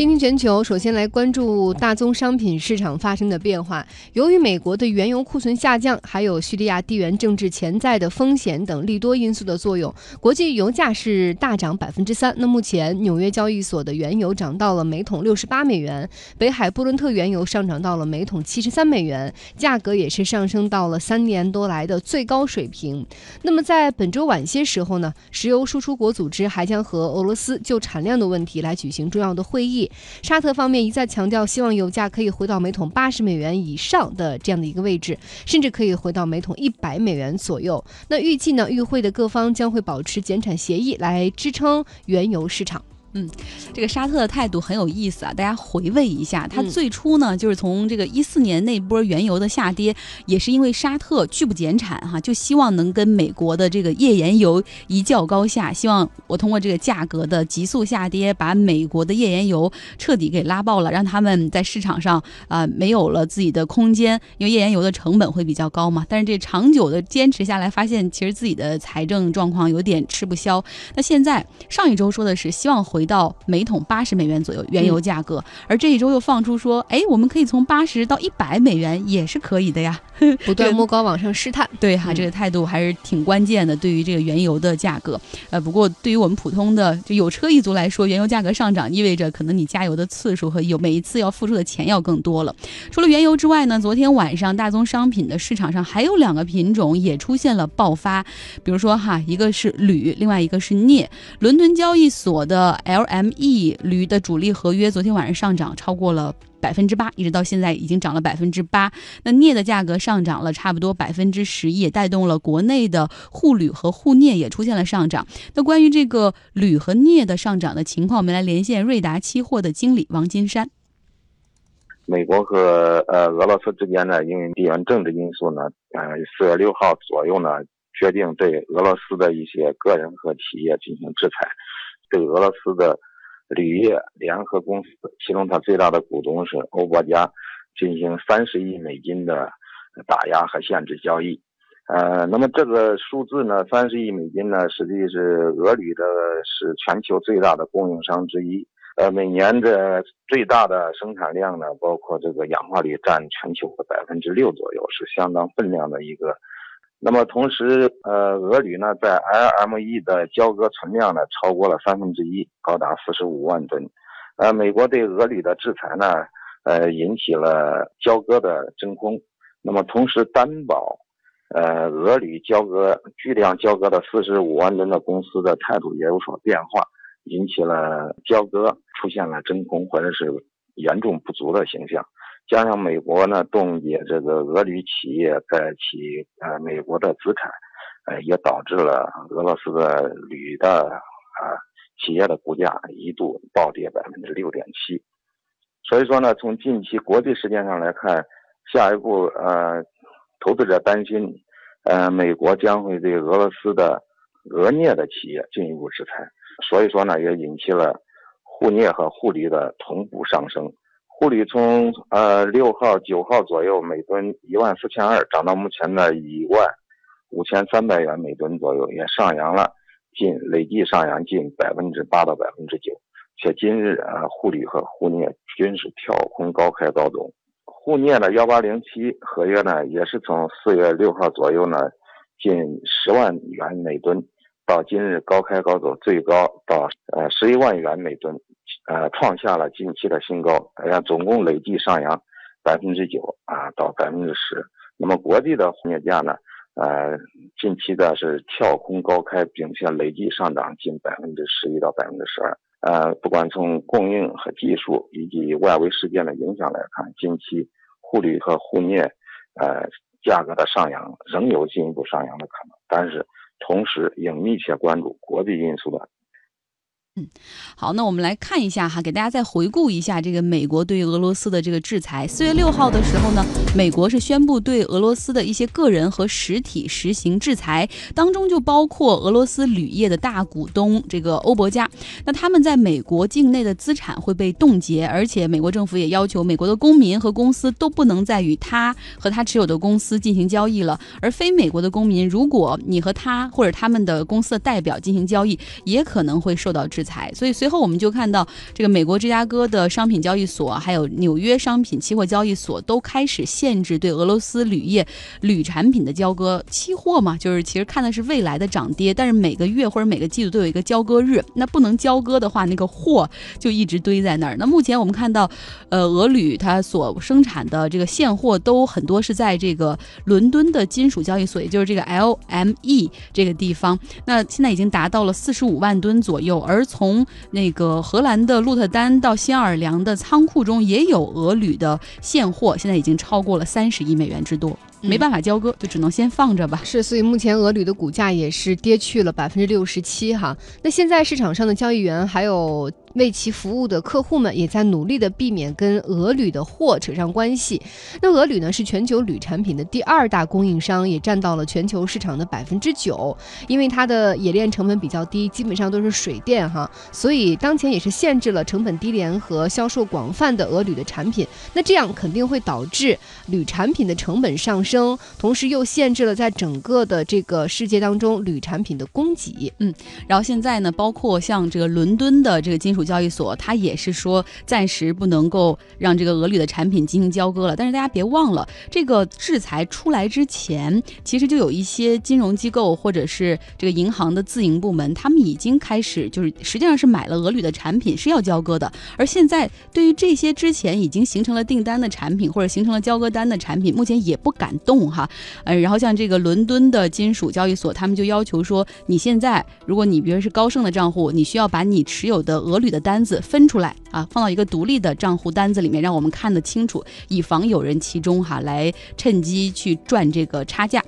听听全球，首先来关注大宗商品市场发生的变化。由于美国的原油库存下降，还有叙利亚地缘政治潜在的风险等利多因素的作用，国际油价是大涨百分之三。那目前纽约交易所的原油涨到了每桶六十八美元，北海布伦特原油上涨到了每桶七十三美元，价格也是上升到了三年多来的最高水平。那么在本周晚些时候呢，石油输出国组织还将和俄罗斯就产量的问题来举行重要的会议。沙特方面一再强调，希望油价可以回到每桶八十美元以上的这样的一个位置，甚至可以回到每桶一百美元左右。那预计呢，与会的各方将会保持减产协议来支撑原油市场。嗯，这个沙特的态度很有意思啊！大家回味一下，它最初呢，就是从这个一四年那波原油的下跌，也是因为沙特拒不减产哈，就希望能跟美国的这个页岩油一较高下，希望我通过这个价格的急速下跌，把美国的页岩油彻底给拉爆了，让他们在市场上啊没有了自己的空间，因为页岩油的成本会比较高嘛。但是这长久的坚持下来，发现其实自己的财政状况有点吃不消。那现在上一周说的是希望回。回到每桶八十美元左右原油价格，而这一周又放出说，哎，我们可以从八十到一百美元也是可以的呀，不断摸高往上试探。对哈，这个态度还是挺关键的。对于这个原油的价格，呃，不过对于我们普通的就有车一族来说，原油价格上涨意味着可能你加油的次数和有每一次要付出的钱要更多了。除了原油之外呢，昨天晚上大宗商品的市场上还有两个品种也出现了爆发，比如说哈，一个是铝，另外一个是镍。伦敦交易所的。LME 铝的主力合约昨天晚上上涨超过了百分之八，一直到现在已经涨了百分之八。那镍的价格上涨了差不多百分之十，也带动了国内的沪铝和沪镍也出现了上涨。那关于这个铝和镍的上涨的情况，我们来连线瑞达期货的经理王金山。美国和呃俄罗斯之间呢，因为地缘政治因素呢，呃四月六号左右呢，决定对俄罗斯的一些个人和企业进行制裁。对俄罗斯的铝业联合公司，其中它最大的股东是欧博家，进行三十亿美金的打压和限制交易。呃，那么这个数字呢，三十亿美金呢，实际是俄铝的是全球最大的供应商之一。呃，每年的最大的生产量呢，包括这个氧化铝占全球的百分之六左右，是相当分量的一个。那么同时，呃，俄铝呢在 LME 的交割存量呢超过了三分之一，高达四十五万吨。呃，美国对俄铝的制裁呢，呃，引起了交割的真空。那么同时担保，呃，俄铝交割巨量交割的四十五万吨的公司的态度也有所变化，引起了交割出现了真空或者是严重不足的形象。加上美国呢冻结这个俄铝企业在其呃美国的资产，呃也导致了俄罗斯的铝的啊企业的股价一度暴跌百分之六点七。所以说呢，从近期国际事件上来看，下一步呃投资者担心，呃美国将会对俄罗斯的俄镍的企业进一步制裁。所以说呢，也引起了沪镍和沪铝的同步上升。沪铝从呃六号、九号左右每吨一万四千二涨到目前的一万五千三百元每吨左右，也上扬了近累计上扬近百分之八到百分之九。且今日啊，沪铝和沪镍均是跳空高开高走。沪镍的幺八零七合约呢，也是从四月六号左右呢，近十万元每吨，到今日高开高走，最高到呃十一万元每吨。呃，创下了近期的新高，呃，总共累计上扬百分之九啊，到百分之十。那么国际的镍价呢，呃，近期的是跳空高开，并且累计上涨近百分之十一到百分之十二。呃，不管从供应和技术以及外围事件的影响来看，近期沪铝和沪镍，呃，价格的上扬仍有进一步上扬的可能。但是同时应密切关注国际因素的。嗯，好，那我们来看一下哈，给大家再回顾一下这个美国对俄罗斯的这个制裁。四月六号的时候呢，美国是宣布对俄罗斯的一些个人和实体实行制裁，当中就包括俄罗斯铝业的大股东这个欧博家。那他们在美国境内的资产会被冻结，而且美国政府也要求美国的公民和公司都不能再与他和他持有的公司进行交易了。而非美国的公民，如果你和他或者他们的公司的代表进行交易，也可能会受到制。制裁。所以随后我们就看到，这个美国芝加哥的商品交易所，还有纽约商品期货交易所都开始限制对俄罗斯铝业铝产品的交割。期货嘛，就是其实看的是未来的涨跌，但是每个月或者每个季度都有一个交割日，那不能交割的话，那个货就一直堆在那儿。那目前我们看到，呃，俄铝它所生产的这个现货都很多是在这个伦敦的金属交易所，也就是这个 LME 这个地方。那现在已经达到了四十五万吨左右，而从那个荷兰的鹿特丹到新奥尔良的仓库中也有俄铝的现货，现在已经超过了三十亿美元之多。没办法交割，就只能先放着吧。是，所以目前俄铝的股价也是跌去了百分之六十七哈。那现在市场上的交易员还有。为其服务的客户们也在努力的避免跟俄铝的货扯上关系。那俄铝呢是全球铝产品的第二大供应商，也占到了全球市场的百分之九。因为它的冶炼成本比较低，基本上都是水电哈，所以当前也是限制了成本低廉和销售广泛的俄铝的产品。那这样肯定会导致铝产品的成本上升，同时又限制了在整个的这个世界当中铝产品的供给。嗯，然后现在呢，包括像这个伦敦的这个金属。交易所，它也是说暂时不能够让这个俄铝的产品进行交割了。但是大家别忘了，这个制裁出来之前，其实就有一些金融机构或者是这个银行的自营部门，他们已经开始就是实际上是买了俄铝的产品是要交割的。而现在对于这些之前已经形成了订单的产品或者形成了交割单的产品，目前也不敢动哈。呃，然后像这个伦敦的金属交易所，他们就要求说，你现在如果你比如是高盛的账户，你需要把你持有的俄铝的单子分出来啊，放到一个独立的账户单子里面，让我们看得清楚，以防有人其中哈来趁机去赚这个差价。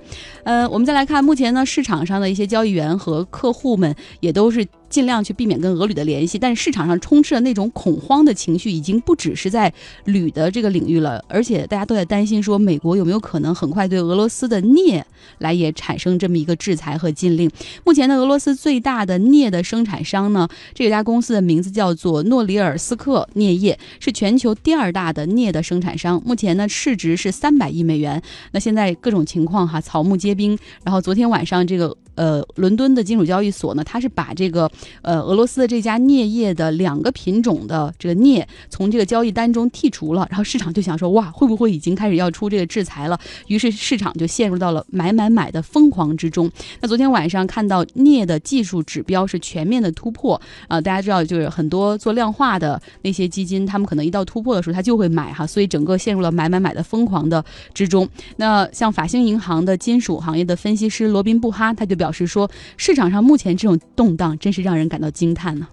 呃，我们再来看目前呢市场上的一些交易员和客户们也都是。尽量去避免跟俄铝的联系，但是市场上充斥的那种恐慌的情绪已经不只是在铝的这个领域了，而且大家都在担心说美国有没有可能很快对俄罗斯的镍来也产生这么一个制裁和禁令。目前呢，俄罗斯最大的镍的生产商呢，这家公司的名字叫做诺里尔斯克镍业，是全球第二大的镍的生产商，目前呢市值是三百亿美元。那现在各种情况哈，草木皆兵。然后昨天晚上这个。呃，伦敦的金属交易所呢，它是把这个呃俄罗斯的这家镍业的两个品种的这个镍从这个交易单中剔除了，然后市场就想说，哇，会不会已经开始要出这个制裁了？于是市场就陷入到了买买买的疯狂之中。那昨天晚上看到镍的技术指标是全面的突破啊，大家知道就是很多做量化的那些基金，他们可能一到突破的时候，他就会买哈，所以整个陷入了买买买的疯狂的之中。那像法兴银行的金属行业的分析师罗宾布哈，他就。表示说，市场上目前这种动荡真是让人感到惊叹呢。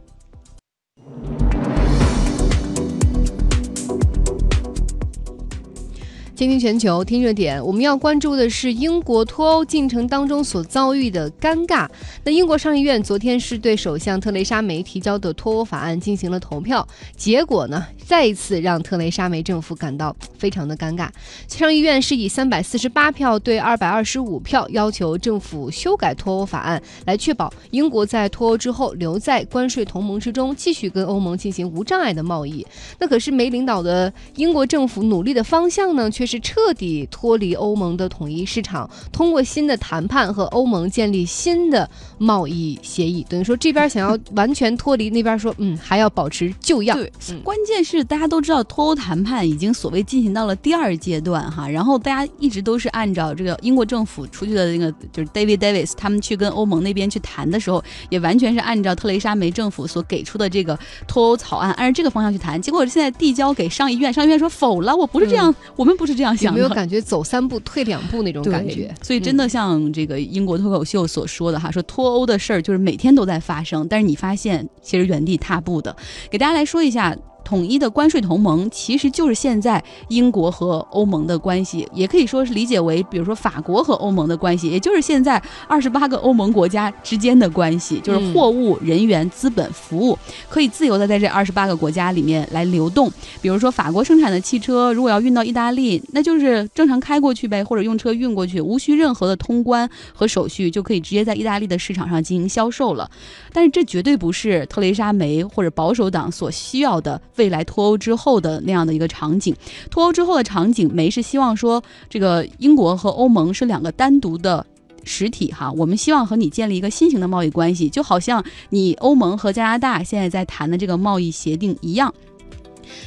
倾听全球，听热点。我们要关注的是英国脱欧进程当中所遭遇的尴尬。那英国上议院昨天是对首相特蕾莎梅提交的脱欧法案进行了投票，结果呢，再一次让特蕾莎梅政府感到非常的尴尬。上议院是以三百四十八票对二百二十五票要求政府修改脱欧法案，来确保英国在脱欧之后留在关税同盟之中，继续跟欧盟进行无障碍的贸易。那可是梅领导的英国政府努力的方向呢，却。是彻底脱离欧盟的统一市场，通过新的谈判和欧盟建立新的贸易协议，等于说这边想要 完全脱离，那边说嗯还要保持旧样。对，关键是大家都知道脱欧谈判已经所谓进行到了第二阶段哈，然后大家一直都是按照这个英国政府出去的那个就是 David Davis 他们去跟欧盟那边去谈的时候，也完全是按照特蕾莎梅政府所给出的这个脱欧草案，按照这个方向去谈，结果现在递交给上议院，上议院说否了，我不是这样，我们不是。这样想有没有感觉走三步退两步那种感觉？所以真的像这个英国脱口秀所说的哈，说脱欧的事儿就是每天都在发生，但是你发现其实原地踏步的。给大家来说一下。统一的关税同盟其实就是现在英国和欧盟的关系，也可以说是理解为，比如说法国和欧盟的关系，也就是现在二十八个欧盟国家之间的关系，就是货物、人员、资本、服务可以自由的在这二十八个国家里面来流动。比如说法国生产的汽车，如果要运到意大利，那就是正常开过去呗，或者用车运过去，无需任何的通关和手续，就可以直接在意大利的市场上进行销售了。但是这绝对不是特蕾莎梅或者保守党所需要的。未来脱欧之后的那样的一个场景，脱欧之后的场景，梅是希望说，这个英国和欧盟是两个单独的。实体哈，我们希望和你建立一个新型的贸易关系，就好像你欧盟和加拿大现在在谈的这个贸易协定一样。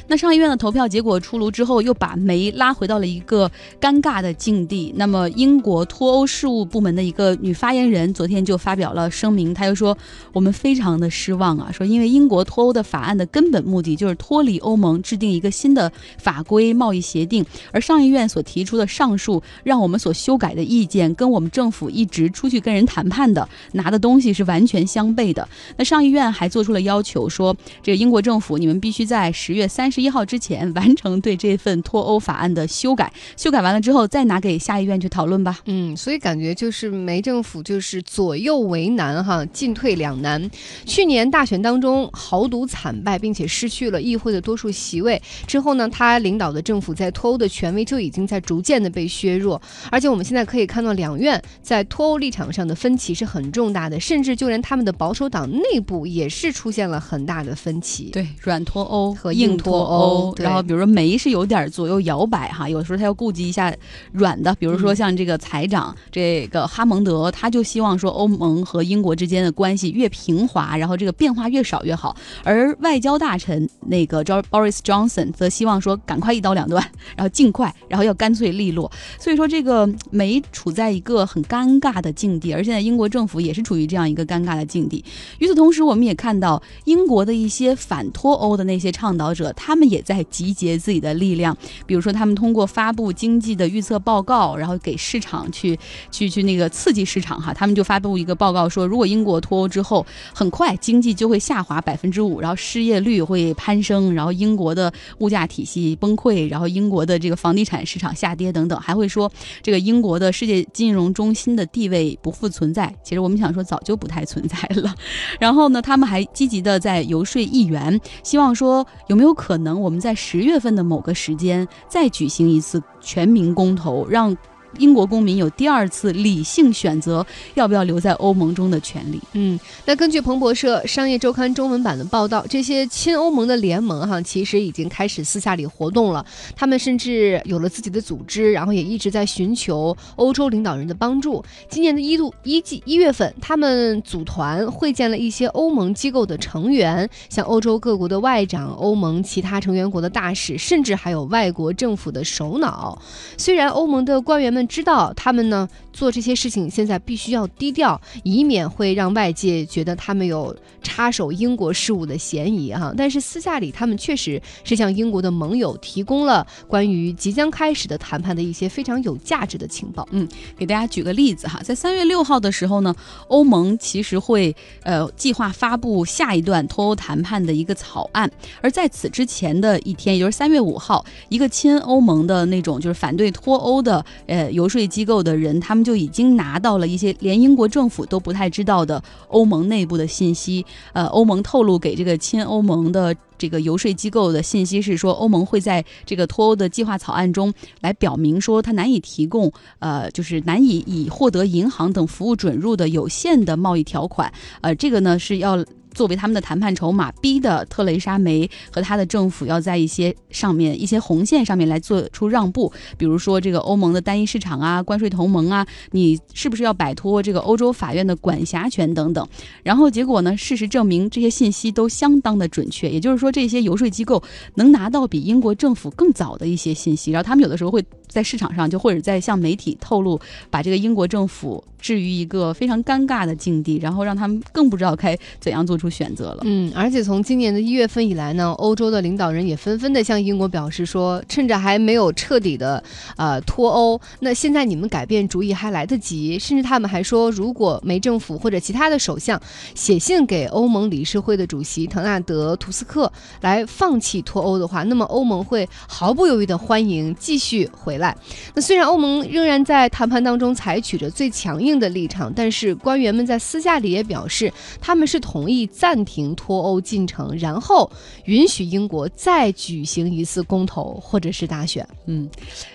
那上议院的投票结果出炉之后，又把梅拉回到了一个尴尬的境地。那么，英国脱欧事务部门的一个女发言人昨天就发表了声明，她又说：“我们非常的失望啊，说因为英国脱欧的法案的根本目的就是脱离欧盟，制定一个新的法规贸易协定。而上议院所提出的上述让我们所修改的意见，跟我们政府一直出去跟人谈判的拿的东西是完全相悖的。那上议院还做出了要求，说这个英国政府你们必须在十月。”三十一号之前完成对这份脱欧法案的修改，修改完了之后再拿给下议院去讨论吧。嗯，所以感觉就是梅政府就是左右为难哈，进退两难。去年大选当中豪赌惨败，并且失去了议会的多数席位之后呢，他领导的政府在脱欧的权威就已经在逐渐的被削弱。而且我们现在可以看到，两院在脱欧立场上的分歧是很重大的，甚至就连他们的保守党内部也是出现了很大的分歧。对，软脱欧和硬。脱欧，然后比如说梅是有点左右摇摆哈，有的时候他要顾及一下软的，比如说像这个财长这个哈蒙德，他就希望说欧盟和英国之间的关系越平滑，然后这个变化越少越好。而外交大臣那个 Boris Johnson 则希望说赶快一刀两断，然后尽快，然后要干脆利落。所以说这个梅处在一个很尴尬的境地，而现在英国政府也是处于这样一个尴尬的境地。与此同时，我们也看到英国的一些反脱欧的那些倡导者。他们也在集结自己的力量，比如说，他们通过发布经济的预测报告，然后给市场去去去那个刺激市场哈。他们就发布一个报告说，如果英国脱欧之后，很快经济就会下滑百分之五，然后失业率会攀升，然后英国的物价体系崩溃，然后英国的这个房地产市场下跌等等，还会说这个英国的世界金融中心的地位不复存在。其实我们想说，早就不太存在了。然后呢，他们还积极的在游说议员，希望说有没有。可可能我们在十月份的某个时间再举行一次全民公投，让。英国公民有第二次理性选择要不要留在欧盟中的权利。嗯，那根据彭博社商业周刊中文版的报道，这些亲欧盟的联盟哈，其实已经开始私下里活动了。他们甚至有了自己的组织，然后也一直在寻求欧洲领导人的帮助。今年的一度一季一月份，他们组团会见了一些欧盟机构的成员，像欧洲各国的外长、欧盟其他成员国的大使，甚至还有外国政府的首脑。虽然欧盟的官员们。知道他们呢做这些事情，现在必须要低调，以免会让外界觉得他们有插手英国事务的嫌疑哈。但是私下里，他们确实是向英国的盟友提供了关于即将开始的谈判的一些非常有价值的情报。嗯，给大家举个例子哈，在三月六号的时候呢，欧盟其实会呃计划发布下一段脱欧谈判的一个草案，而在此之前的一天，也就是三月五号，一个亲欧盟的那种就是反对脱欧的呃。游说机构的人，他们就已经拿到了一些连英国政府都不太知道的欧盟内部的信息。呃，欧盟透露给这个亲欧盟的这个游说机构的信息是说，欧盟会在这个脱欧的计划草案中来表明说，它难以提供，呃，就是难以以获得银行等服务准入的有限的贸易条款。呃，这个呢是要。作为他们的谈判筹码，逼的特蕾莎梅和他的政府要在一些上面、一些红线上面来做出让步，比如说这个欧盟的单一市场啊、关税同盟啊，你是不是要摆脱这个欧洲法院的管辖权等等？然后结果呢？事实证明这些信息都相当的准确，也就是说这些游说机构能拿到比英国政府更早的一些信息，然后他们有的时候会在市场上就或者在向媒体透露，把这个英国政府置于一个非常尴尬的境地，然后让他们更不知道该怎样做。出选择了，嗯，而且从今年的一月份以来呢，欧洲的领导人也纷纷的向英国表示说，趁着还没有彻底的呃脱欧，那现在你们改变主意还来得及。甚至他们还说，如果梅政府或者其他的首相写信给欧盟理事会的主席滕纳德·图斯克来放弃脱欧的话，那么欧盟会毫不犹豫的欢迎继续回来。那虽然欧盟仍然在谈判当中采取着最强硬的立场，但是官员们在私下里也表示，他们是同意。暂停脱欧进程，然后允许英国再举行一次公投或者是大选。嗯，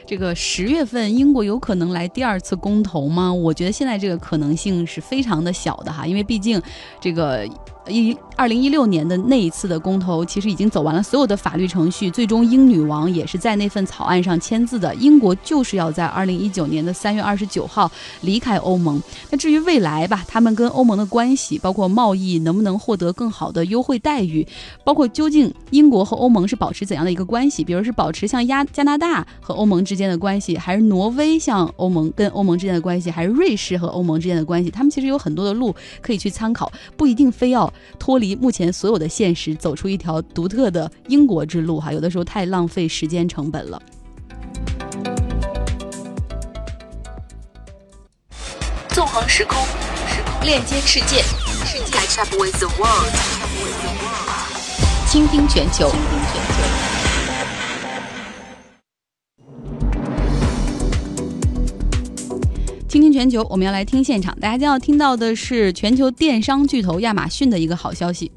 这个十月份英国有可能来第二次公投吗？我觉得现在这个可能性是非常的小的哈，因为毕竟这个。一二零一六年的那一次的公投，其实已经走完了所有的法律程序，最终英女王也是在那份草案上签字的。英国就是要在二零一九年的三月二十九号离开欧盟。那至于未来吧，他们跟欧盟的关系，包括贸易能不能获得更好的优惠待遇，包括究竟英国和欧盟是保持怎样的一个关系？比如是保持像亚加拿大和欧盟之间的关系，还是挪威像欧盟跟欧盟之间的关系，还是瑞士和欧盟之间的关系？他们其实有很多的路可以去参考，不一定非要脱离。目前所有的现实，走出一条独特的英国之路，哈，有的时候太浪费时间成本了。纵横时空，时空链接世界，世界。I shop with the world，。倾听全球，全球我们要来听现场。大家将要听到的是全球电商巨头亚马逊的一个好消息。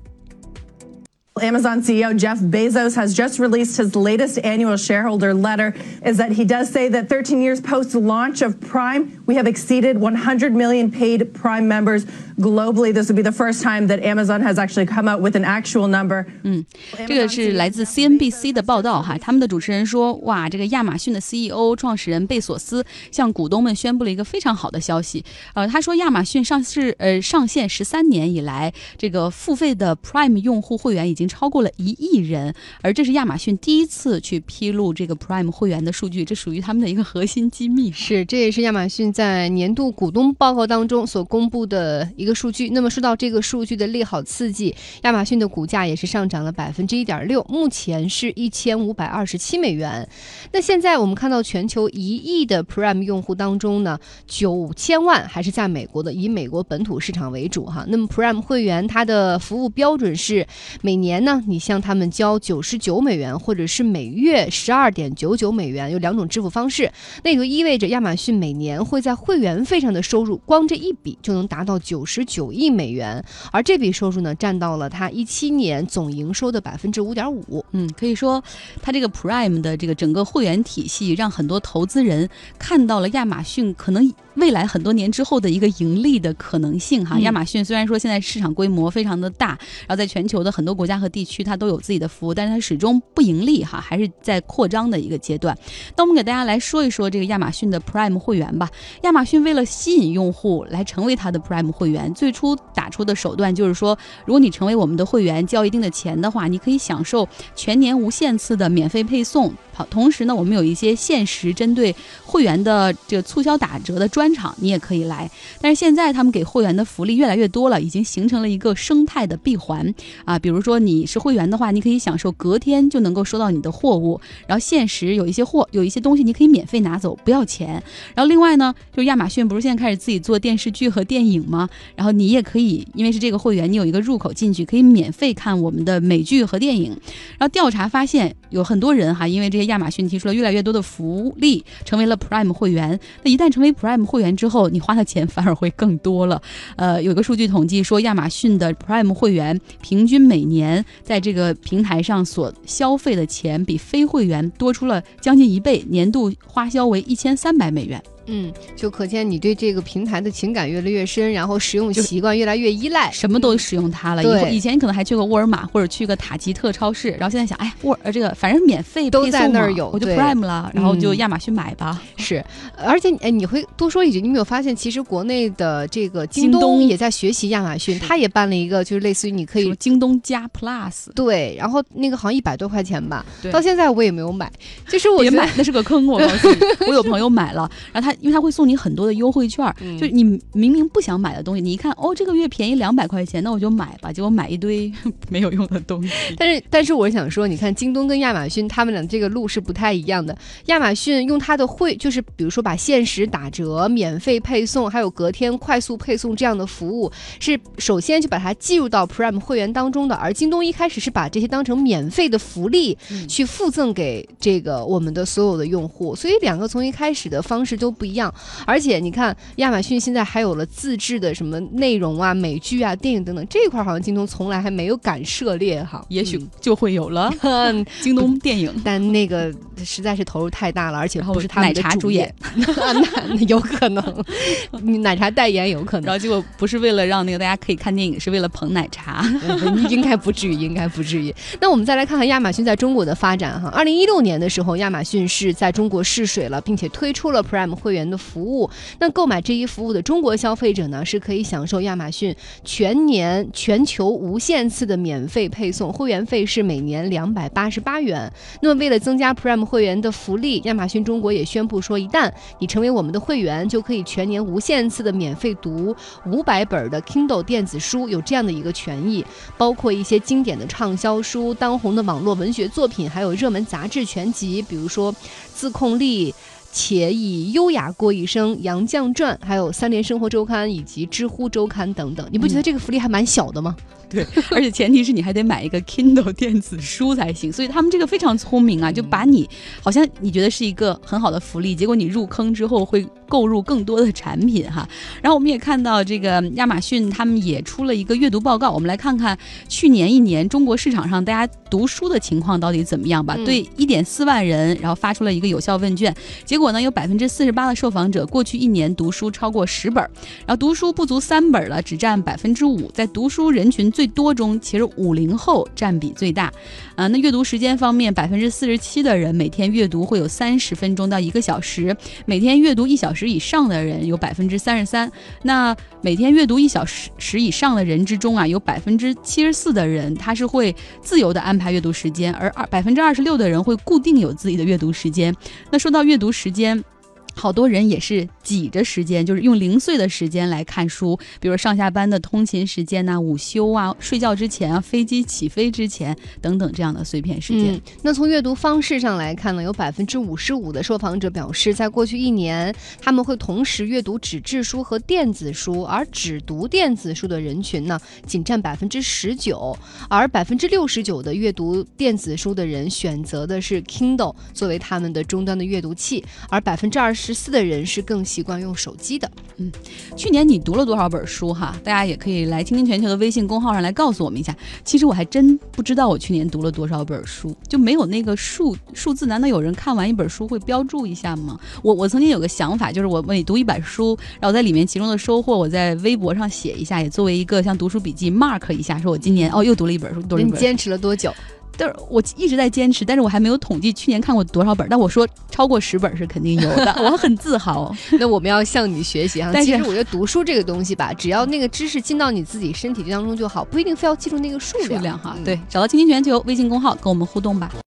Amazon CEO Jeff Bezos has just released his latest annual shareholder letter. Is that he does say that 13 years post launch of Prime, we have exceeded 100 million paid Prime members globally. This would be the first time that Amazon has actually come out with an actual number. 嗯，这个是来自 CNBC 的报道哈，他们的主持人说，哇，这个亚马逊的 CEO 创始人贝索斯向股东们宣布了一个非常好的消息。呃，他说亚马逊上市呃上线十三年以来，这个付费的 Prime 用户会员已经 已经超过了一亿人，而这是亚马逊第一次去披露这个 Prime 会员的数据，这属于他们的一个核心机密。是，这也是亚马逊在年度股东报告当中所公布的一个数据。那么说到这个数据的利好刺激，亚马逊的股价也是上涨了百分之一点六，目前是一千五百二十七美元。那现在我们看到全球一亿的 Prime 用户当中呢，九千万还是在美国的，以美国本土市场为主哈。那么 Prime 会员它的服务标准是每年。年呢，你向他们交九十九美元，或者是每月十二点九九美元，有两种支付方式。那也就意味着亚马逊每年会在会员费上的收入，光这一笔就能达到九十九亿美元，而这笔收入呢，占到了它一七年总营收的百分之五点五。嗯，可以说，它这个 Prime 的这个整个会员体系，让很多投资人看到了亚马逊可能。未来很多年之后的一个盈利的可能性哈，亚马逊虽然说现在市场规模非常的大，然后在全球的很多国家和地区它都有自己的服务，但是它始终不盈利哈，还是在扩张的一个阶段。那我们给大家来说一说这个亚马逊的 Prime 会员吧。亚马逊为了吸引用户来成为它的 Prime 会员，最初打出的手段就是说，如果你成为我们的会员，交一定的钱的话，你可以享受全年无限次的免费配送。好，同时呢，我们有一些限时针对会员的这个促销打折的专场，你也可以来。但是现在他们给会员的福利越来越多了，已经形成了一个生态的闭环啊。比如说你你是会员的话，你可以享受隔天就能够收到你的货物，然后限时有一些货，有一些东西你可以免费拿走，不要钱。然后另外呢，就是亚马逊不是现在开始自己做电视剧和电影吗？然后你也可以，因为是这个会员，你有一个入口进去，可以免费看我们的美剧和电影。然后调查发现，有很多人哈，因为这些。亚马逊提出了越来越多的福利，成为了 Prime 会员。那一旦成为 Prime 会员之后，你花的钱反而会更多了。呃，有个数据统计说，亚马逊的 Prime 会员平均每年在这个平台上所消费的钱，比非会员多出了将近一倍，年度花销为一千三百美元。嗯，就可见你对这个平台的情感越来越深，然后使用习惯越来越依赖，什么都使用它了。以后以前你可能还去个沃尔玛或者去个塔吉特超市，然后现在想，哎，沃呃这个反正免费都在那儿有，我就 Prime 了，然后就亚马逊买吧。是，而且哎，你会多说一句，你没有发现，其实国内的这个京东也在学习亚马逊，他也办了一个，就是类似于你可以京东加 Plus，对，然后那个好像一百多块钱吧，到现在我也没有买，就是我别买，那是个坑，我告诉你，我有朋友买了，然后他因为他会送你很。多的优惠券，就你明明不想买的东西，你一看哦，这个月便宜两百块钱，那我就买吧。结果买一堆 没有用的东西。但是，但是我想说，你看京东跟亚马逊，他们俩这个路是不太一样的。亚马逊用它的会，就是比如说把限时打折、免费配送，还有隔天快速配送这样的服务，是首先就把它计入到 Prime 会员当中的。而京东一开始是把这些当成免费的福利去附赠给这个我们的所有的用户，所以两个从一开始的方式都不一样。而且你看，亚马逊现在还有了自制的什么内容啊、美剧啊、电影等等，这一块好像京东从来还没有敢涉猎哈。也许就会有了 京东电影，但那个实在是投入太大了，而且不是他们的奶茶主演，那那有可能，你奶茶代言有可能。然后结果不是为了让那个大家可以看电影，是为了捧奶茶。嗯 应该不至于，应该不至于。那我们再来看看亚马逊在中国的发展哈。二零一六年的时候，亚马逊是在中国试水了，并且推出了 Prime 会会员的服务。那购买这一服务的中国消费者呢，是可以享受亚马逊全年全球无限次的免费配送，会员费是每年两百八十八元。那么为了增加 Prime 会员的福利，亚马逊中国也宣布说，一旦你成为我们的会员，就可以全年无限次的免费读五百本的 Kindle 电子书，有这样的一个权益。包括一些经典的畅销书、当红的网络文学作品，还有热门杂志全集，比如说《自控力》。且以优雅过一生、《杨绛传》，还有《三联生活周刊》以及《知乎周刊》等等，你不觉得这个福利还蛮小的吗？对，而且前提是你还得买一个 Kindle 电子书才行，所以他们这个非常聪明啊，就把你好像你觉得是一个很好的福利，结果你入坑之后会购入更多的产品哈。然后我们也看到这个亚马逊他们也出了一个阅读报告，我们来看看去年一年中国市场上大家读书的情况到底怎么样吧。嗯对一点四万人，然后发出了一个有效问卷，结果呢有百分之四十八的受访者过去一年读书超过十本，然后读书不足三本了，只占百分之五。在读书人群最多中，其实五零后占比最大。啊、那阅读时间方面，百分之四十七的人每天阅读会有三十分钟到一个小时，每天阅读一小时十以上的人有百分之三十三。那每天阅读一小时时以上的人之中啊，有百分之七十四的人他是会自由的安排阅读时间，而二百分之二十六的人会固定有自己的阅读时间。那说到阅读时间。好多人也是挤着时间，就是用零碎的时间来看书，比如上下班的通勤时间呐、午休啊、睡觉之前啊、飞机起飞之前等等这样的碎片时间。那从阅读方式上来看呢，有百分之五十五的受访者表示，在过去一年，他们会同时阅读纸质书和电子书，而只读电子书的人群呢，仅占百分之十九，而百分之六十九的阅读电子书的人选择的是 Kindle 作为他们的终端的阅读器，而百分之二十四的人是更习惯用手机的。嗯去年你读了多少本书哈？大家也可以来听听全球的微信公号上来告诉我们一下。其实我还真不知道我去年读了多少本书，就没有那个数数字。难道有人看完一本书会标注一下吗？我我曾经有个想法，就是我每读一本书，然后在里面其中的收获，我在微博上写一下，也作为一个像读书笔记 mark 一下，说我今年哦又读了一本书，读了一本书。你坚持了多久？但是我一直在坚持，但是我还没有统计去年看过多少本。但我说超过十本是肯定有的，我很自豪。那我们要向你学习啊！但是其实我觉得读书这个东西吧，只要那个知识进到你自己身体当中就好，不一定非要记住那个数量。数量哈，嗯对，找到青听全球微信公号跟我们互动吧。